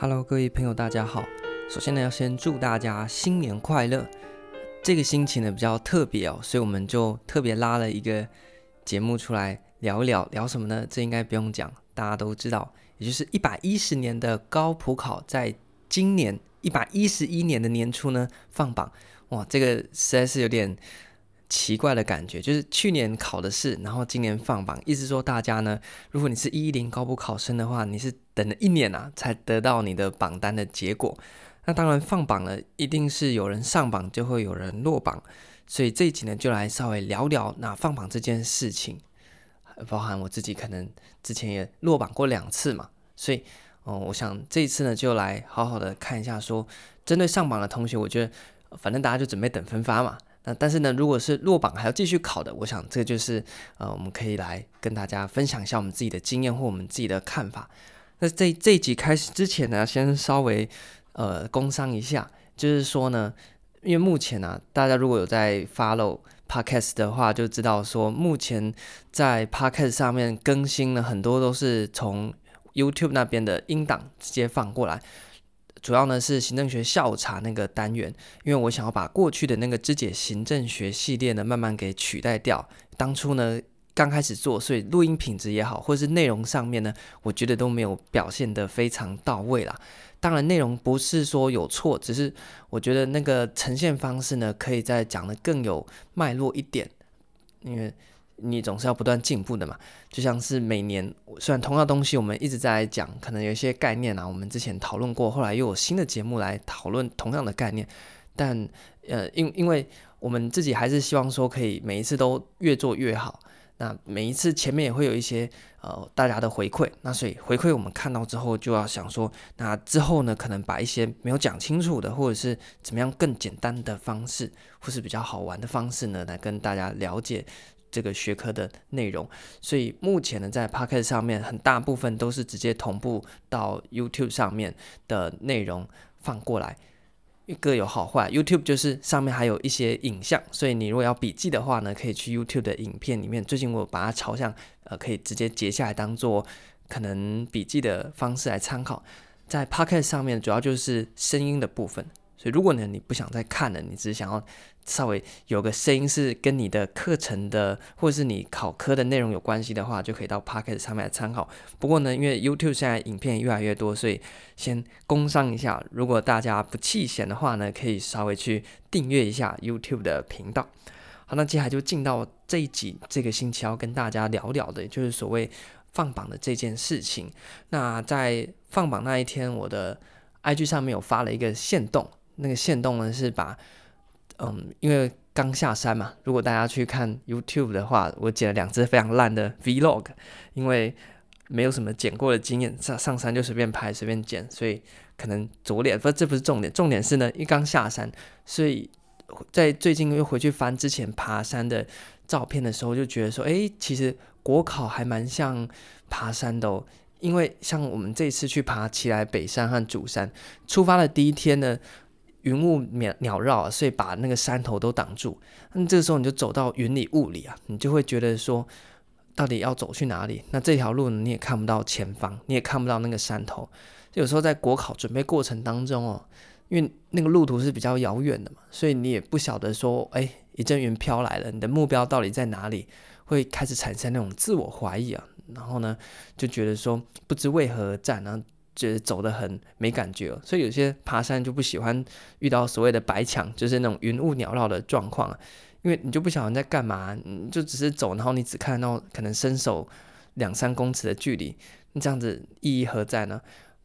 Hello，各位朋友，大家好。首先呢，要先祝大家新年快乐。这个心情呢比较特别哦，所以我们就特别拉了一个节目出来聊一聊。聊什么呢？这应该不用讲，大家都知道，也就是一百一十年的高普考，在今年一百一十一年的年初呢放榜。哇，这个实在是有点。奇怪的感觉，就是去年考的试，然后今年放榜，意思说大家呢，如果你是一一零高补考生的话，你是等了一年啊，才得到你的榜单的结果。那当然放榜了，一定是有人上榜，就会有人落榜。所以这一集呢，就来稍微聊聊那放榜这件事情，包含我自己可能之前也落榜过两次嘛，所以，哦，我想这一次呢，就来好好的看一下，说针对上榜的同学，我觉得反正大家就准备等分发嘛。那但是呢，如果是落榜还要继续考的，我想这就是呃，我们可以来跟大家分享一下我们自己的经验或我们自己的看法。那这这一集开始之前呢，先稍微呃工商一下，就是说呢，因为目前呢、啊，大家如果有在 follow podcast 的话，就知道说目前在 podcast 上面更新了很多都是从 YouTube 那边的音档直接放过来。主要呢是行政学下午茶那个单元，因为我想要把过去的那个肢解行政学系列呢慢慢给取代掉。当初呢刚开始做，所以录音品质也好，或是内容上面呢，我觉得都没有表现得非常到位啦。当然内容不是说有错，只是我觉得那个呈现方式呢，可以再讲得更有脉络一点，因为。你总是要不断进步的嘛，就像是每年，虽然同样东西我们一直在讲，可能有一些概念啊，我们之前讨论过，后来又有新的节目来讨论同样的概念，但呃，因因为我们自己还是希望说可以每一次都越做越好，那每一次前面也会有一些呃大家的回馈，那所以回馈我们看到之后就要想说，那之后呢，可能把一些没有讲清楚的，或者是怎么样更简单的方式，或是比较好玩的方式呢，来跟大家了解。这个学科的内容，所以目前呢，在 Podcast 上面很大部分都是直接同步到 YouTube 上面的内容放过来，各有好坏。YouTube 就是上面还有一些影像，所以你如果要笔记的话呢，可以去 YouTube 的影片里面。最近我把它朝向呃，可以直接截下来当做可能笔记的方式来参考。在 Podcast 上面主要就是声音的部分。所以，如果呢你不想再看了，你只是想要稍微有个声音是跟你的课程的或者是你考科的内容有关系的话，就可以到 Podcast 上面来参考。不过呢，因为 YouTube 现在影片越来越多，所以先工商一下。如果大家不弃嫌的话呢，可以稍微去订阅一下 YouTube 的频道。好，那接下来就进到这一集，这个星期要跟大家聊聊的，就是所谓放榜的这件事情。那在放榜那一天，我的 IG 上面有发了一个限动。那个线动呢是把，嗯，因为刚下山嘛，如果大家去看 YouTube 的话，我剪了两支非常烂的 Vlog，因为没有什么剪过的经验，上上山就随便拍随便剪，所以可能左脸，不，这不是重点，重点是呢，一刚下山，所以在最近又回去翻之前爬山的照片的时候，就觉得说，哎，其实国考还蛮像爬山的哦，因为像我们这次去爬奇莱北山和主山，出发的第一天呢。云雾鸟鸟绕啊，所以把那个山头都挡住。那这个时候你就走到云里雾里啊，你就会觉得说，到底要走去哪里？那这条路呢，你也看不到前方，你也看不到那个山头。有时候在国考准备过程当中哦，因为那个路途是比较遥远的嘛，所以你也不晓得说，哎，一阵云飘来了，你的目标到底在哪里？会开始产生那种自我怀疑啊，然后呢，就觉得说不知为何而战啊。觉得走得很没感觉，所以有些爬山就不喜欢遇到所谓的白墙，就是那种云雾缭绕的状况，因为你就不晓得你在干嘛，你就只是走，然后你只看到可能伸手两三公尺的距离，你这样子意义何在呢？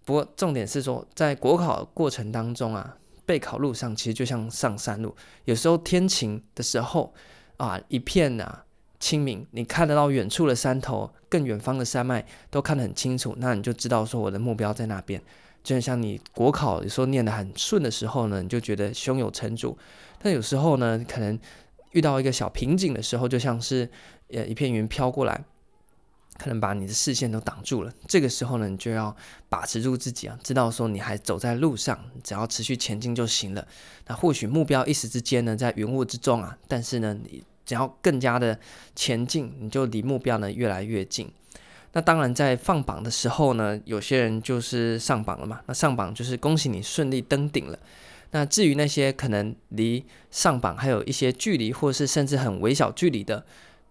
不过重点是说，在国考过程当中啊，备考路上其实就像上山路，有时候天晴的时候啊，一片啊。清明，你看得到远处的山头，更远方的山脉都看得很清楚，那你就知道说我的目标在那边。就像你国考有时候念得很顺的时候呢，你就觉得胸有成竹；但有时候呢，可能遇到一个小瓶颈的时候，就像是呃一片云飘过来，可能把你的视线都挡住了。这个时候呢，你就要把持住自己啊，知道说你还走在路上，只要持续前进就行了。那或许目标一时之间呢，在云雾之中啊，但是呢，你。只要更加的前进，你就离目标呢越来越近。那当然在放榜的时候呢，有些人就是上榜了嘛。那上榜就是恭喜你顺利登顶了。那至于那些可能离上榜还有一些距离，或是甚至很微小距离的，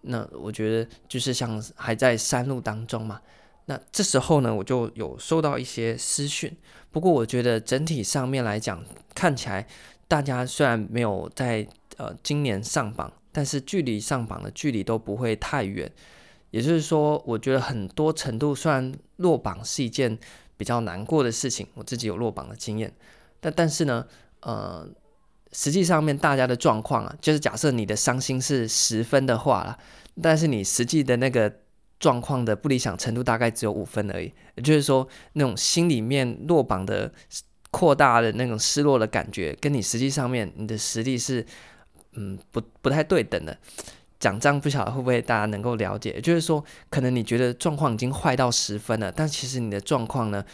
那我觉得就是像还在山路当中嘛。那这时候呢，我就有收到一些私讯。不过我觉得整体上面来讲，看起来大家虽然没有在呃今年上榜，但是距离上榜的距离都不会太远。也就是说，我觉得很多程度，虽然落榜是一件比较难过的事情，我自己有落榜的经验，但但是呢，呃，实际上面大家的状况啊，就是假设你的伤心是十分的话啦，但是你实际的那个。状况的不理想程度大概只有五分而已，也就是说，那种心里面落榜的扩大的那种失落的感觉，跟你实际上面你的实力是，嗯，不不太对等的。讲这样不晓得会不会大家能够了解？就是说，可能你觉得状况已经坏到十分了，但其实你的状况呢，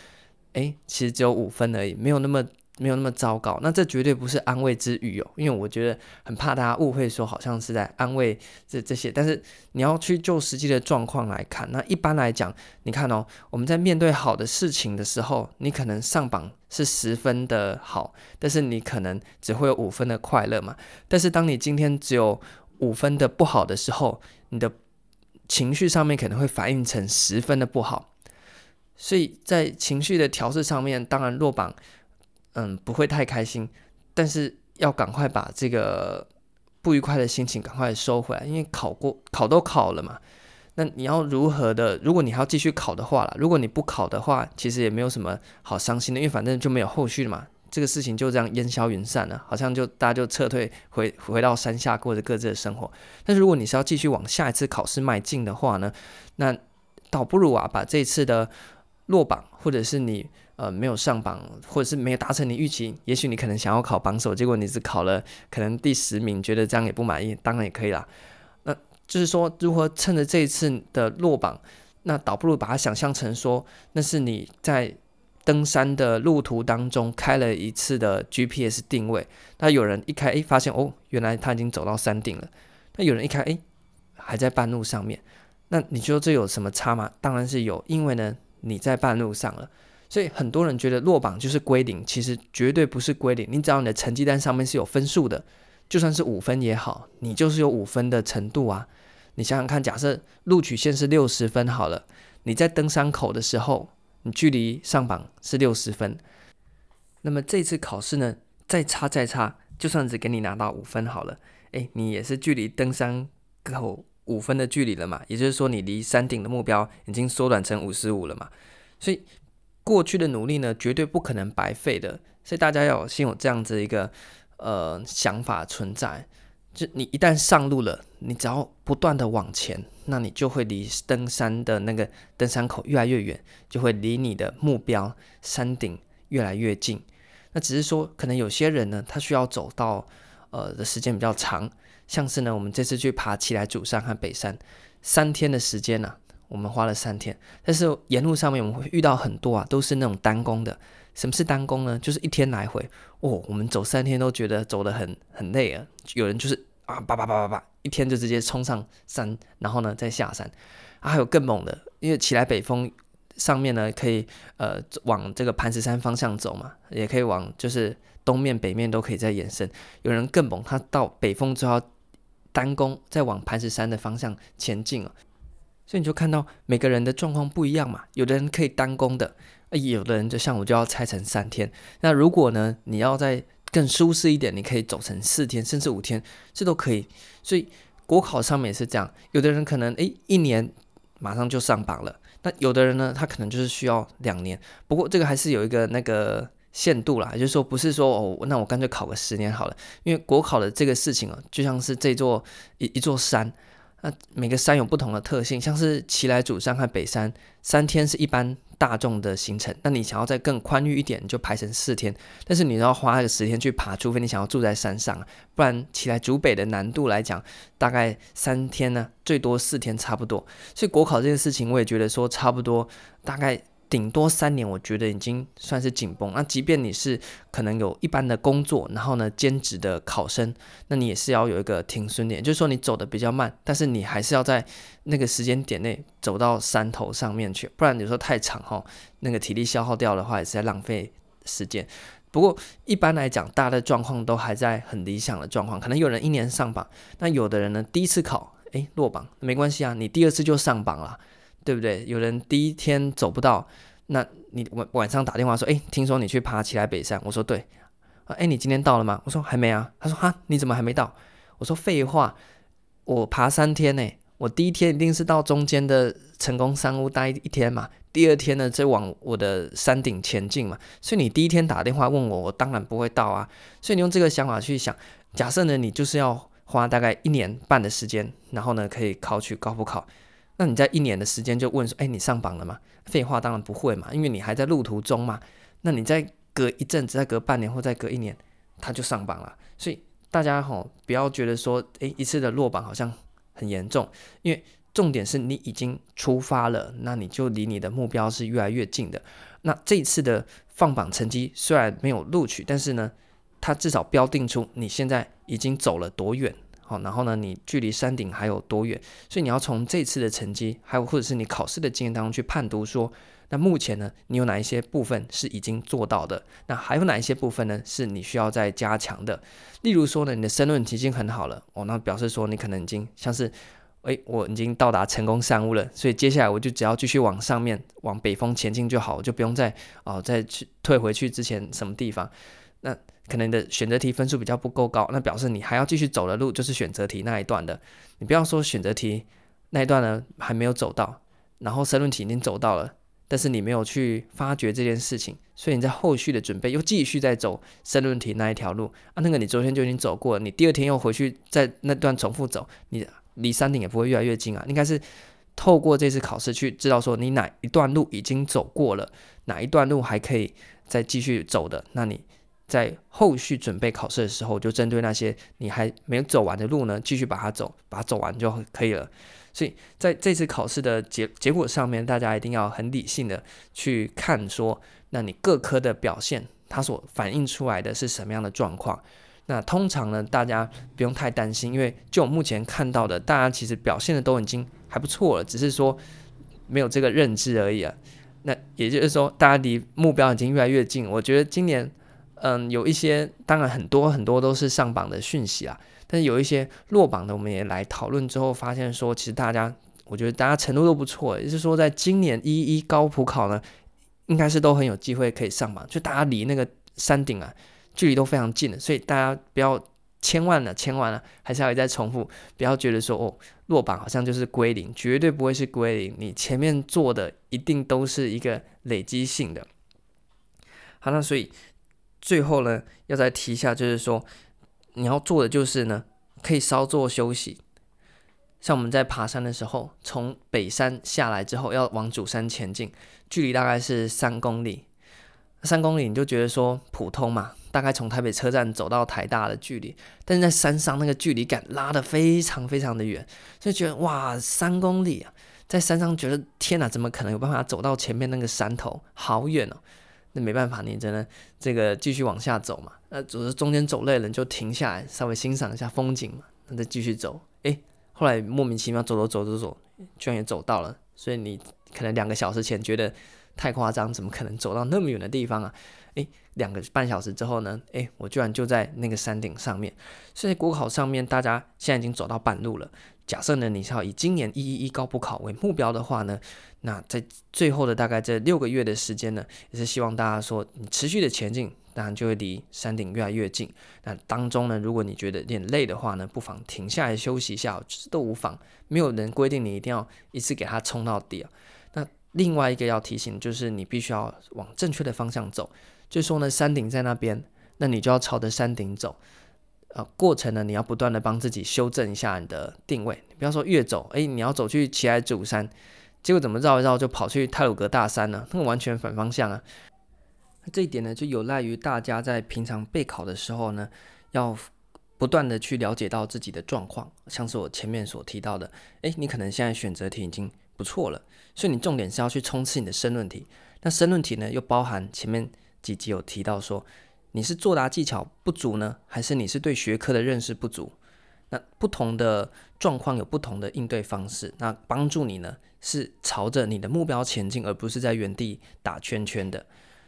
诶，其实只有五分而已，没有那么。没有那么糟糕，那这绝对不是安慰之语哦，因为我觉得很怕大家误会，说好像是在安慰这这些，但是你要去就实际的状况来看，那一般来讲，你看哦，我们在面对好的事情的时候，你可能上榜是十分的好，但是你可能只会有五分的快乐嘛，但是当你今天只有五分的不好的时候，你的情绪上面可能会反映成十分的不好，所以在情绪的调试上面，当然落榜。嗯，不会太开心，但是要赶快把这个不愉快的心情赶快收回来，因为考过考都考了嘛。那你要如何的？如果你还要继续考的话啦，如果你不考的话，其实也没有什么好伤心的，因为反正就没有后续了嘛。这个事情就这样烟消云散了，好像就大家就撤退回回到山下过着各自的生活。但是如果你是要继续往下一次考试迈进的话呢，那倒不如啊，把这次的落榜或者是你。呃，没有上榜，或者是没有达成你预期，也许你可能想要考榜首，结果你只考了可能第十名，觉得这样也不满意，当然也可以啦。那就是说，如何趁着这一次的落榜，那倒不如把它想象成说，那是你在登山的路途当中开了一次的 GPS 定位。那有人一开，哎，发现哦，原来他已经走到山顶了。那有人一开，哎，还在半路上面。那你说这有什么差吗？当然是有，因为呢，你在半路上了。所以很多人觉得落榜就是归零，其实绝对不是归零。你只要你的成绩单上面是有分数的，就算是五分也好，你就是有五分的程度啊。你想想看，假设录取线是六十分好了，你在登山口的时候，你距离上榜是六十分，那么这次考试呢，再差再差，就算只给你拿到五分好了，诶，你也是距离登山口五分的距离了嘛？也就是说，你离山顶的目标已经缩短成五十五了嘛？所以。过去的努力呢，绝对不可能白费的，所以大家要先有这样子一个呃想法存在。就你一旦上路了，你只要不断的往前，那你就会离登山的那个登山口越来越远，就会离你的目标山顶越来越近。那只是说，可能有些人呢，他需要走到呃的时间比较长，像是呢，我们这次去爬奇来主山和北山三天的时间呢、我们花了三天，但是沿路上面我们会遇到很多啊，都是那种单攻的。什么是单攻呢？就是一天来回哦，我们走三天都觉得走得很很累啊。有人就是啊，叭叭叭叭叭，一天就直接冲上山，然后呢再下山。啊，还有更猛的，因为起来北峰上面呢可以呃往这个磐石山方向走嘛，也可以往就是东面北面都可以再延伸。有人更猛，他到北峰之后单攻，再往磐石山的方向前进了。所以你就看到每个人的状况不一样嘛，有的人可以单攻的，有的人就像我就要拆成三天。那如果呢，你要再更舒适一点，你可以走成四天甚至五天，这都可以。所以国考上面也是这样，有的人可能诶一年马上就上榜了，那有的人呢，他可能就是需要两年。不过这个还是有一个那个限度啦，也就是说不是说哦，那我干脆考个十年好了，因为国考的这个事情啊，就像是这座一一座山。那每个山有不同的特性，像是奇来主山和北山，三天是一般大众的行程。那你想要再更宽裕一点，你就排成四天。但是你要花个十天去爬，除非你想要住在山上，不然奇来主北的难度来讲，大概三天呢，最多四天差不多。所以国考这件事情，我也觉得说差不多，大概顶多三年，我觉得已经算是紧绷。那即便你是可能有一般的工作，然后呢兼职的考生，那你也是要有一个停损点，就是说你走的比较慢，但是你还是要在那个时间点内走到山头上面去，不然有时候太长哈，那个体力消耗掉的话，也是在浪费时间。不过一般来讲，大的状况都还在很理想的状况，可能有人一年上榜，那有的人呢第一次考，诶落榜没关系啊，你第二次就上榜了。对不对？有人第一天走不到，那你晚晚上打电话说，哎，听说你去爬奇来北山，我说对，哎，你今天到了吗？我说还没啊。他说哈，你怎么还没到？我说废话，我爬三天呢，我第一天一定是到中间的成功山屋待一天嘛，第二天呢再往我的山顶前进嘛。所以你第一天打电话问我，我当然不会到啊。所以你用这个想法去想，假设呢你就是要花大概一年半的时间，然后呢可以考取高普考。那你在一年的时间就问说，哎，你上榜了吗？废话，当然不会嘛，因为你还在路途中嘛。那你再隔一阵子，再隔半年或再隔一年，他就上榜了。所以大家吼，不要觉得说，哎，一次的落榜好像很严重，因为重点是你已经出发了，那你就离你的目标是越来越近的。那这一次的放榜成绩虽然没有录取，但是呢，它至少标定出你现在已经走了多远。好，然后呢，你距离山顶还有多远？所以你要从这次的成绩，还有或者是你考试的经验当中去判读说，那目前呢，你有哪一些部分是已经做到的？那还有哪一些部分呢，是你需要再加强的？例如说呢，你的申论题已经很好了，哦，那表示说你可能已经像是，诶，我已经到达成功山屋了，所以接下来我就只要继续往上面往北峰前进就好，就不用再哦再去退回去之前什么地方。那可能你的选择题分数比较不够高，那表示你还要继续走的路就是选择题那一段的。你不要说选择题那一段呢还没有走到，然后申论题已经走到了，但是你没有去发掘这件事情，所以你在后续的准备又继续在走申论题那一条路啊。那个你昨天就已经走过了，你第二天又回去在那段重复走，你离山顶也不会越来越近啊。应该是透过这次考试去知道说你哪一段路已经走过了，哪一段路还可以再继续走的，那你。在后续准备考试的时候，就针对那些你还没有走完的路呢，继续把它走，把它走完就可以了。所以在这次考试的结结果上面，大家一定要很理性的去看，说那你各科的表现，它所反映出来的是什么样的状况？那通常呢，大家不用太担心，因为就目前看到的，大家其实表现的都已经还不错了，只是说没有这个认知而已啊。那也就是说，大家离目标已经越来越近。我觉得今年。嗯，有一些当然很多很多都是上榜的讯息啊，但是有一些落榜的，我们也来讨论之后发现说，其实大家我觉得大家程度都不错，也就是说，在今年一一高普考呢，应该是都很有机会可以上榜，就大家离那个山顶啊距离都非常近的，所以大家不要千万了千万了，还是要再重复，不要觉得说哦落榜好像就是归零，绝对不会是归零，你前面做的一定都是一个累积性的。好，那所以。最后呢，要再提一下，就是说，你要做的就是呢，可以稍作休息。像我们在爬山的时候，从北山下来之后，要往主山前进，距离大概是三公里。三公里你就觉得说普通嘛，大概从台北车站走到台大的距离，但是在山上那个距离感拉得非常非常的远，所以觉得哇，三公里啊，在山上觉得天哪，怎么可能有办法走到前面那个山头？好远哦。那没办法，你只能这个继续往下走嘛。那只是中间走累了，你就停下来，稍微欣赏一下风景嘛。那再继续走。诶，后来莫名其妙走走走走走，居然也走到了。所以你可能两个小时前觉得太夸张，怎么可能走到那么远的地方啊？诶，两个半小时之后呢？诶，我居然就在那个山顶上面。所以国考上面，大家现在已经走到半路了。假设呢，你是要以今年一一一高补考为目标的话呢，那在最后的大概这六个月的时间呢，也是希望大家说你持续的前进，当然就会离山顶越来越近。那当中呢，如果你觉得有点累的话呢，不妨停下来休息一下，这都无妨。没有人规定你一定要一次给它冲到底啊。那另外一个要提醒就是，你必须要往正确的方向走，就是说呢，山顶在那边，那你就要朝着山顶走。呃，过程呢，你要不断的帮自己修正一下你的定位。你不要说越走，诶，你要走去奇莱主山，结果怎么绕一绕就跑去太鲁阁大山呢？那完全反方向啊。这一点呢，就有赖于大家在平常备考的时候呢，要不断的去了解到自己的状况。像是我前面所提到的，诶，你可能现在选择题已经不错了，所以你重点是要去冲刺你的申论题。那申论题呢，又包含前面几集有提到说，你是作答技巧不足呢，还是你是对学科的认识不足？那不同的状况有不同的应对方式，那帮助你呢是朝着你的目标前进，而不是在原地打圈圈的。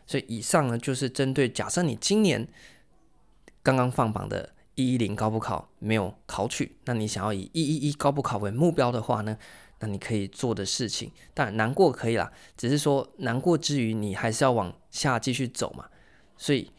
所以以上呢就是针对假设你今年刚刚放榜的一一零高补考没有考取，那你想要以一一一高补考为目标的话呢，那你可以做的事情，当然难过可以啦，只是说难过之余，你还是要往下继续走嘛。所以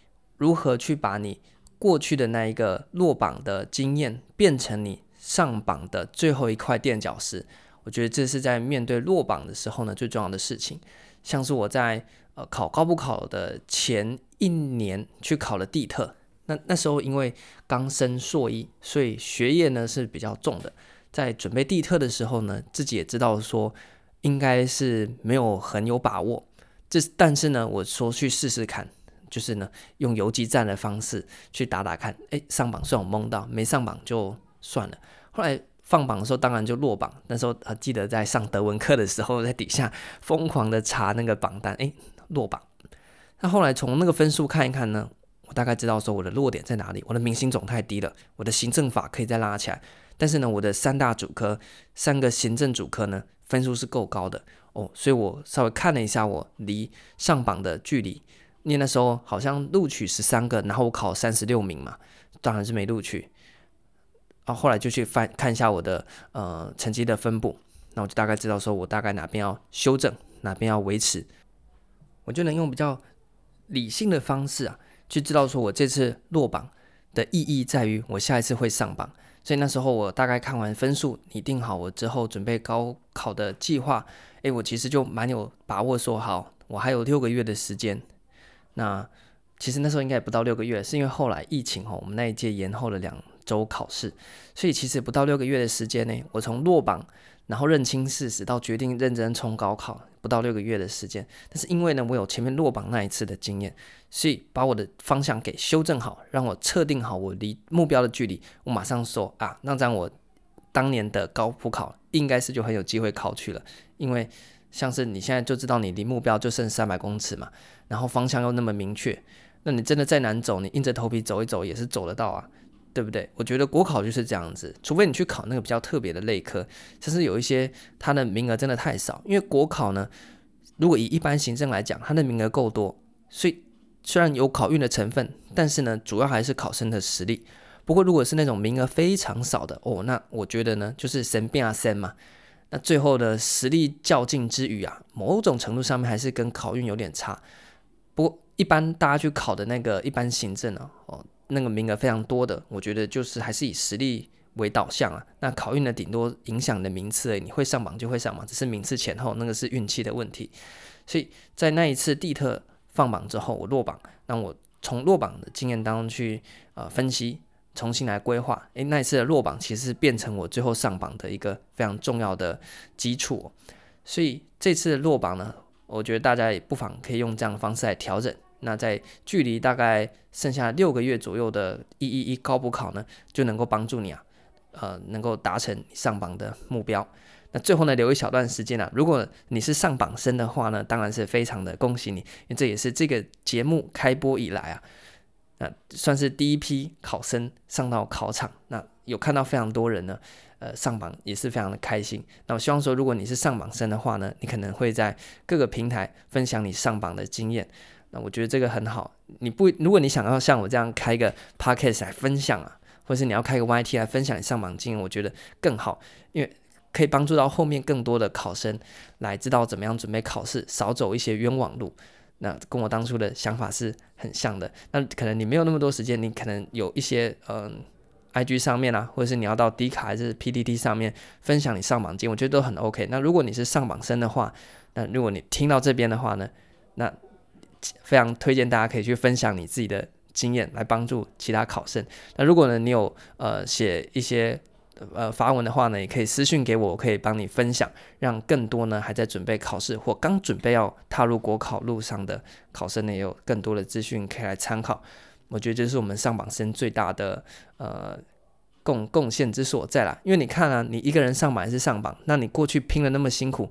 如何去把你过去的那一个落榜的经验变成你上榜的最后一块垫脚石，我觉得这是在面对落榜的时候呢最重要的事情。像是我在呃考高不考的前一年去考了地特，那那时候因为刚升硕一，所以学业呢是比较重的。在准备地特的时候呢，自己也知道说应该是没有很有把握，这但是呢，我说去试试看，就是呢用游击战的方式去打打看，哎，上榜虽然我蒙到，没上榜就算了。后来放榜的时候当然就落榜，那时候还记得在上德文课的时候，在底下疯狂的查那个榜单，哎，落榜。那后来从那个分数看一看呢，我大概知道说我的落点在哪里，我的明星总太低了，我的行政法可以再拉起来。但是呢，我的三大主科，三个行政主科呢，分数是够高的哦，所以我稍微看了一下我离上榜的距离，念的时候好像录取十三个，然后我考三十六名嘛，当然是没录取。啊，后来就去翻看一下我的呃成绩的分布，那我就大概知道说我大概哪边要修正，哪边要维持，我就能用比较理性的方式啊，去知道说我这次落榜的意义在于我下一次会上榜。所以那时候我大概看完分数，拟定好我之后准备高考的计划。诶，我其实就蛮有把握说好，我还有六个月的时间。那其实那时候应该也不到六个月，是因为后来疫情吼，我们那一届延后了两周考试，所以其实不到六个月的时间呢，我从落榜，然后认清事实到决定认真冲高考，不到六个月的时间。但是因为呢，我有前面落榜那一次的经验，所以把我的方向给修正好，让我测定好我离目标的距离。我马上说啊，那这样我当年的高普考应该是就很有机会考去了。因为像是你现在就知道你离目标就剩三百公尺嘛，然后方向又那么明确，那你真的再难走，你硬着头皮走一走也是走得到啊。对不对？我觉得国考就是这样子，除非你去考那个比较特别的类科，其实有一些它的名额真的太少。因为国考呢，如果以一般行政来讲，它的名额够多，所以虽然有考运的成分，但是呢，主要还是考生的实力。不过如果是那种名额非常少的哦，那我觉得呢，就是神变啊神嘛。那最后的实力较劲之余啊，某种程度上面还是跟考运有点差。不过一般大家去考的那个一般行政呢，哦。那个名额非常多的，我觉得就是还是以实力为导向啊。那考运的顶多影响的名次而已，你会上榜就会上榜，只是名次前后那个是运气的问题。所以在那一次地特放榜之后，我落榜，那我从落榜的经验当中去呃分析，重新来规划。诶，那一次的落榜其实变成我最后上榜的一个非常重要的基础。所以这次落榜呢，我觉得大家也不妨可以用这样的方式来调整。那在距离大概剩下六个月左右的一一一高补考呢，就能够帮助你啊，呃，能够达成上榜的目标。那最后呢，留一小段时间啊，如果你是上榜生的话呢，当然是非常的恭喜你，因为这也是这个节目开播以来啊，那算是第一批考生上到考场，那有看到非常多人呢，呃，上榜也是非常的开心。那我希望说，如果你是上榜生的话呢，你可能会在各个平台分享你上榜的经验。那我觉得这个很好。你不，如果你想要像我这样开一个 podcast 来分享啊，或是你要开个 YT 来分享你上榜经验，我觉得更好，因为可以帮助到后面更多的考生来知道怎么样准备考试，少走一些冤枉路。那跟我当初的想法是很像的。那可能你没有那么多时间，你可能有一些嗯，IG 上面啊，或者是你要到 D 卡还是 PTT 上面分享你上榜经，我觉得都很 OK。那如果你是上榜生的话，那如果你听到这边的话呢，那非常推荐大家可以去分享你自己的经验，来帮助其他考生。那如果呢，你有呃写一些呃发文的话呢，也可以私信给我，我可以帮你分享，让更多呢还在准备考试或刚准备要踏入国考路上的考生呢，也有更多的资讯可以来参考。我觉得这是我们上榜生最大的呃贡贡献之所在啦。因为你看啊，你一个人上榜还是上榜，那你过去拼了那么辛苦。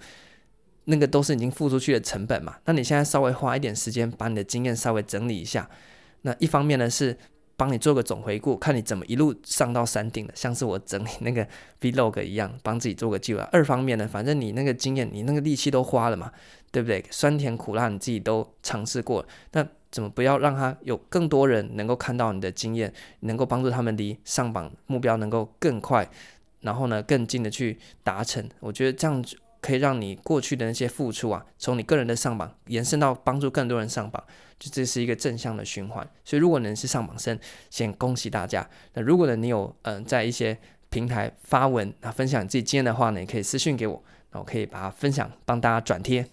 那个都是已经付出去的成本嘛。那你现在稍微花一点时间，把你的经验稍微整理一下，那一方面呢是帮你做个总回顾，看你怎么一路上到山顶的，像是我整理那个 vlog 一样，帮自己做个计划。二方面呢，反正你那个经验，你那个力气都花了嘛，对不对？酸甜苦辣你自己都尝试过，那怎么不要让他有更多人能够看到你的经验，能够帮助他们离上榜目标能够更快，然后呢更近的去达成？我觉得这样可以让你过去的那些付出啊，从你个人的上榜延伸到帮助更多人上榜，就这是一个正向的循环。所以如果能是上榜生，先恭喜大家。那如果呢你有嗯、在一些平台发文啊分享你自己经验的话呢，也可以私讯给我，那我可以把它分享，帮大家转贴，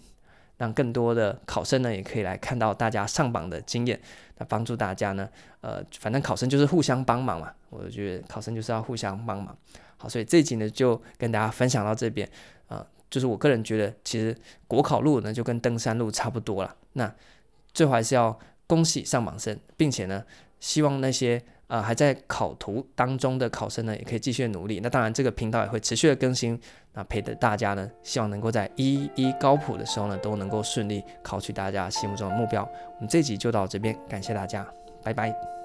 让更多的考生呢也可以来看到大家上榜的经验，那帮助大家呢，呃反正考生就是互相帮忙嘛，我觉得考生就是要互相帮忙。好，所以这一集呢就跟大家分享到这边啊。就是我个人觉得，其实国考路呢就跟登山路差不多了。那最后还是要恭喜上榜生，并且呢，希望那些呃还在考途当中的考生呢，也可以继续努力。那当然，这个频道也会持续的更新，那陪着大家呢，希望能够在一一高普的时候呢，都能够顺利考取大家心目中的目标。我们这集就到这边，感谢大家，拜拜。